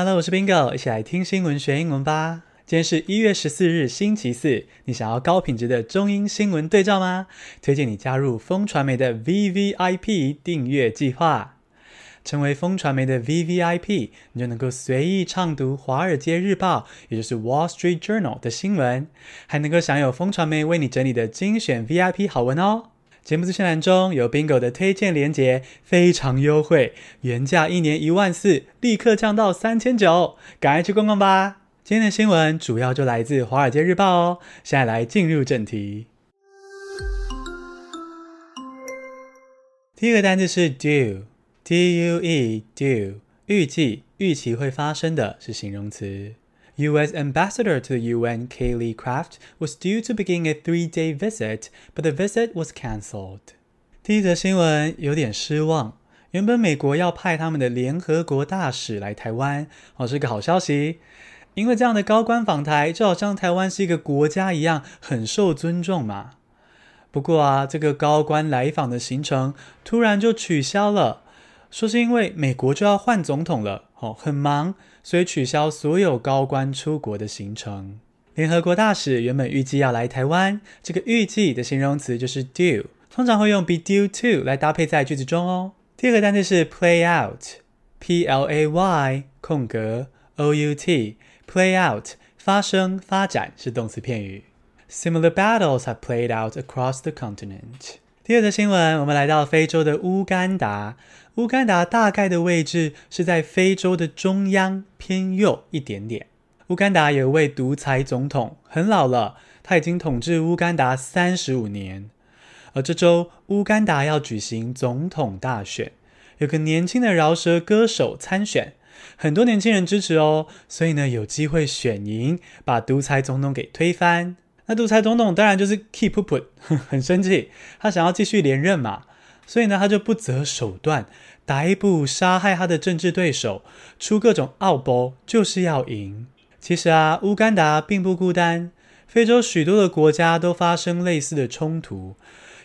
Hello，我是 Bingo，一起来听新闻学英文吧。今天是一月十四日，星期四。你想要高品质的中英新闻对照吗？推荐你加入风传媒的 VVIP 订阅计划。成为风传媒的 VVIP，你就能够随意畅读《华尔街日报》，也就是 Wall Street Journal 的新闻，还能够享有风传媒为你整理的精选 VIP 好文哦。节目资讯栏中有 Bingo 的推荐连结，非常优惠，原价一年一万四，立刻降到三千九，赶快去逛逛吧。今天的新闻主要就来自《华尔街日报》哦。现在来进入正题。第一个单字是 due，D-U-E，due，预计、预期会发生的是形容词。U.S. Ambassador to the UN Kayleigh Craft was due to begin a three-day visit, but the visit was cancelled. 第一则新闻有点失望。原本美国要派他们的联合国大使来台湾，哦，是个好消息。因为这样的高官访台，就好像台湾是一个国家一样，很受尊重嘛。不过啊，这个高官来访的行程突然就取消了，说是因为美国就要换总统了，哦，很忙，所以取消所有高官出国的行程。联合国大使原本预计要来台湾，这个预计的形容词就是 due，通常会用 be due to 来搭配在句子中哦。第二个单词是 play out，P L A Y 空格 O U T。Play out 发生发展是动词片语。Similar battles have played out across the continent。第二则新闻，我们来到非洲的乌干达。乌干达大概的位置是在非洲的中央偏右一点点。乌干达有一位独裁总统，很老了，他已经统治乌干达三十五年。而这周，乌干达要举行总统大选，有个年轻的饶舌歌手参选。很多年轻人支持哦，所以呢，有机会选赢，把独裁总统给推翻。那独裁总统当然就是 keep put，很生气，他想要继续连任嘛，所以呢，他就不择手段，逮捕、杀害他的政治对手，出各种奥步，就是要赢。其实啊，乌干达并不孤单，非洲许多的国家都发生类似的冲突，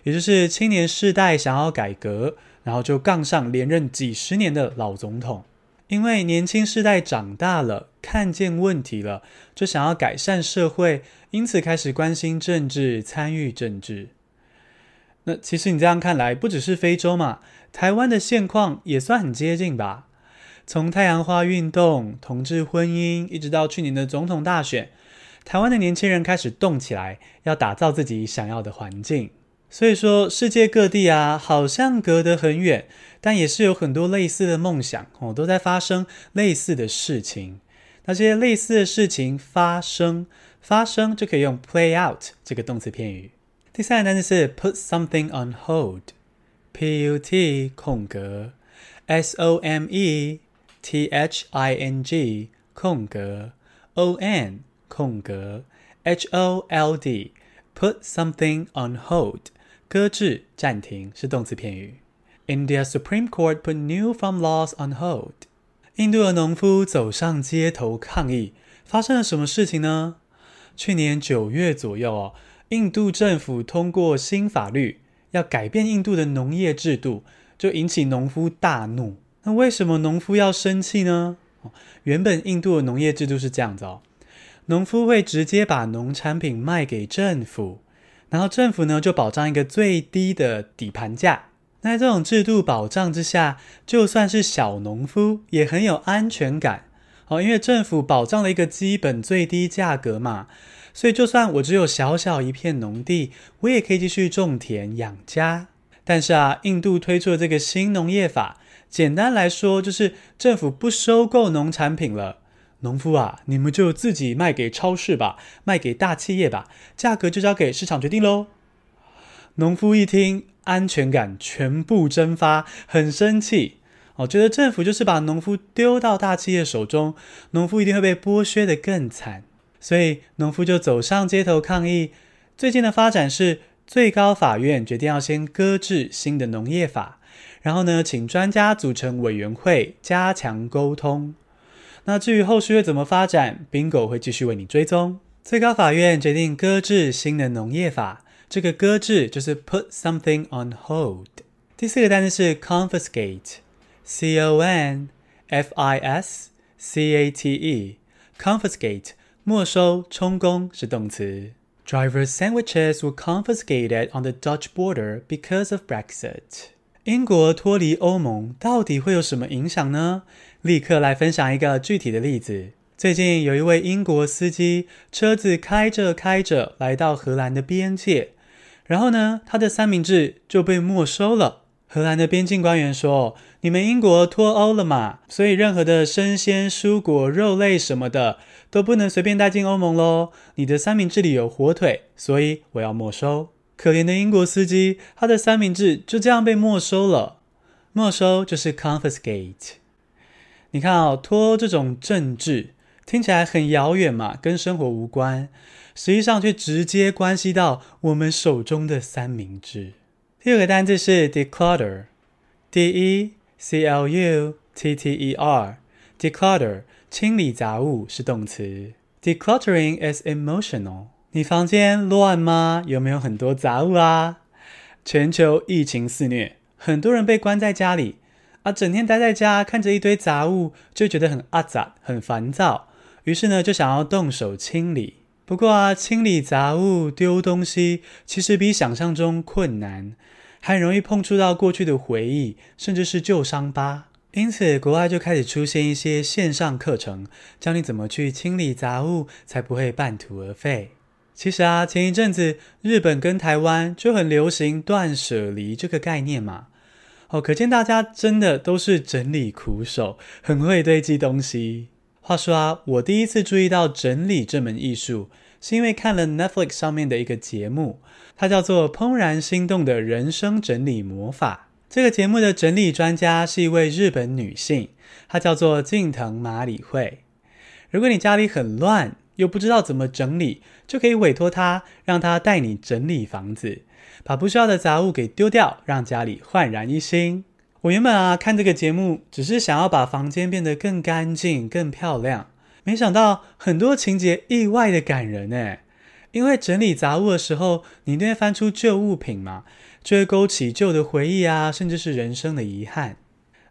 也就是青年世代想要改革，然后就杠上连任几十年的老总统。因为年轻世代长大了，看见问题了，就想要改善社会，因此开始关心政治，参与政治。那其实你这样看来，不只是非洲嘛，台湾的现况也算很接近吧？从太阳花运动、同志婚姻，一直到去年的总统大选，台湾的年轻人开始动起来，要打造自己想要的环境。所以说，世界各地啊，好像隔得很远，但也是有很多类似的梦想哦，都在发生类似的事情。那些类似的事情发生，发生就可以用 play out 这个动词片语。第三个单词是 put something on hold，P U T 空格 S O M E T H I N G 空格 O N 空格 H O L D，put something on hold。搁置、暂停是动词片语。India Supreme Court put new farm laws on hold。印度的农夫走上街头抗议，发生了什么事情呢？去年九月左右哦，印度政府通过新法律，要改变印度的农业制度，就引起农夫大怒。那为什么农夫要生气呢？原本印度的农业制度是这样子哦，农夫会直接把农产品卖给政府。然后政府呢，就保障一个最低的底盘价。那在这种制度保障之下，就算是小农夫也很有安全感哦，因为政府保障了一个基本最低价格嘛。所以就算我只有小小一片农地，我也可以继续种田养家。但是啊，印度推出了这个新农业法，简单来说就是政府不收购农产品了。农夫啊，你们就自己卖给超市吧，卖给大企业吧，价格就交给市场决定喽。农夫一听，安全感全部蒸发，很生气哦，觉得政府就是把农夫丢到大企业手中，农夫一定会被剥削得更惨，所以农夫就走上街头抗议。最近的发展是，最高法院决定要先搁置新的农业法，然后呢，请专家组成委员会，加强沟通。那至于后续会怎么发展，Bingo 会继续为你追踪。最高法院决定搁置新的农业法，这个搁置就是 put something on hold。第四个单词是 confiscate，C O N F I S C A T E，confiscate 没收、充公是动词。Driver's sandwiches were confiscated on the Dutch border because of Brexit。英国脱离欧盟到底会有什么影响呢？立刻来分享一个具体的例子。最近有一位英国司机，车子开着开着来到荷兰的边界，然后呢，他的三明治就被没收了。荷兰的边境官员说：“你们英国脱欧了嘛，所以任何的生鲜蔬果、肉类什么的都不能随便带进欧盟喽。你的三明治里有火腿，所以我要没收。”可怜的英国司机，他的三明治就这样被没收了。没收就是 confiscate。你看哦，脱欧这种政治。听起来很遥远嘛，跟生活无关，实际上却直接关系到我们手中的三明治。第二个单字是 declutter，d e c l u t t e r，declutter 清理杂物是动词。Decluttering is emotional。你房间乱吗？有没有很多杂物啊？全球疫情肆虐，很多人被关在家里啊，整天待在家，看着一堆杂物，就觉得很阿杂，很烦躁。于是呢，就想要动手清理。不过啊，清理杂物、丢东西，其实比想象中困难，还容易碰触到过去的回忆，甚至是旧伤疤。因此，国外就开始出现一些线上课程，教你怎么去清理杂物，才不会半途而废。其实啊，前一阵子日本跟台湾就很流行断舍离这个概念嘛。哦，可见大家真的都是整理苦手，很会堆积东西。话说啊，我第一次注意到整理这门艺术，是因为看了 Netflix 上面的一个节目，它叫做《怦然心动的人生整理魔法》。这个节目的整理专家是一位日本女性，她叫做近藤麻里惠。如果你家里很乱，又不知道怎么整理，就可以委托他，让他带你整理房子，把不需要的杂物给丢掉，让家里焕然一新。我原本啊看这个节目，只是想要把房间变得更干净、更漂亮，没想到很多情节意外的感人呢。因为整理杂物的时候，你一定会翻出旧物品嘛，就会勾起旧的回忆啊，甚至是人生的遗憾。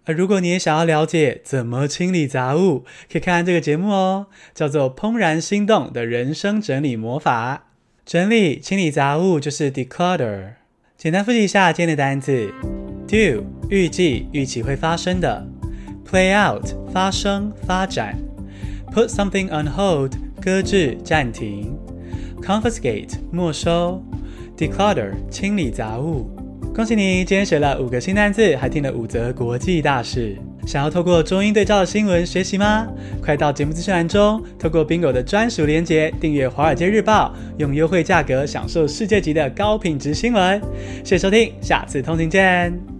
而如果你也想要了解怎么清理杂物，可以看看这个节目哦，叫做《怦然心动的人生整理魔法》。整理、清理杂物就是 declutter。简单复习一下今天的单词：do。预计、预期会发生的；play out 发生、发展；put something on hold 搁置、暂停；confiscate 没收；declutter 清理杂物。恭喜你，今天学了五个新单字，还听了五则国际大事。想要透过中英对照的新闻学习吗？快到节目资讯栏中，透过 Bingo 的专属链接订阅《华尔街日报》，用优惠价格享受世界级的高品质新闻。谢谢收听，下次通勤见。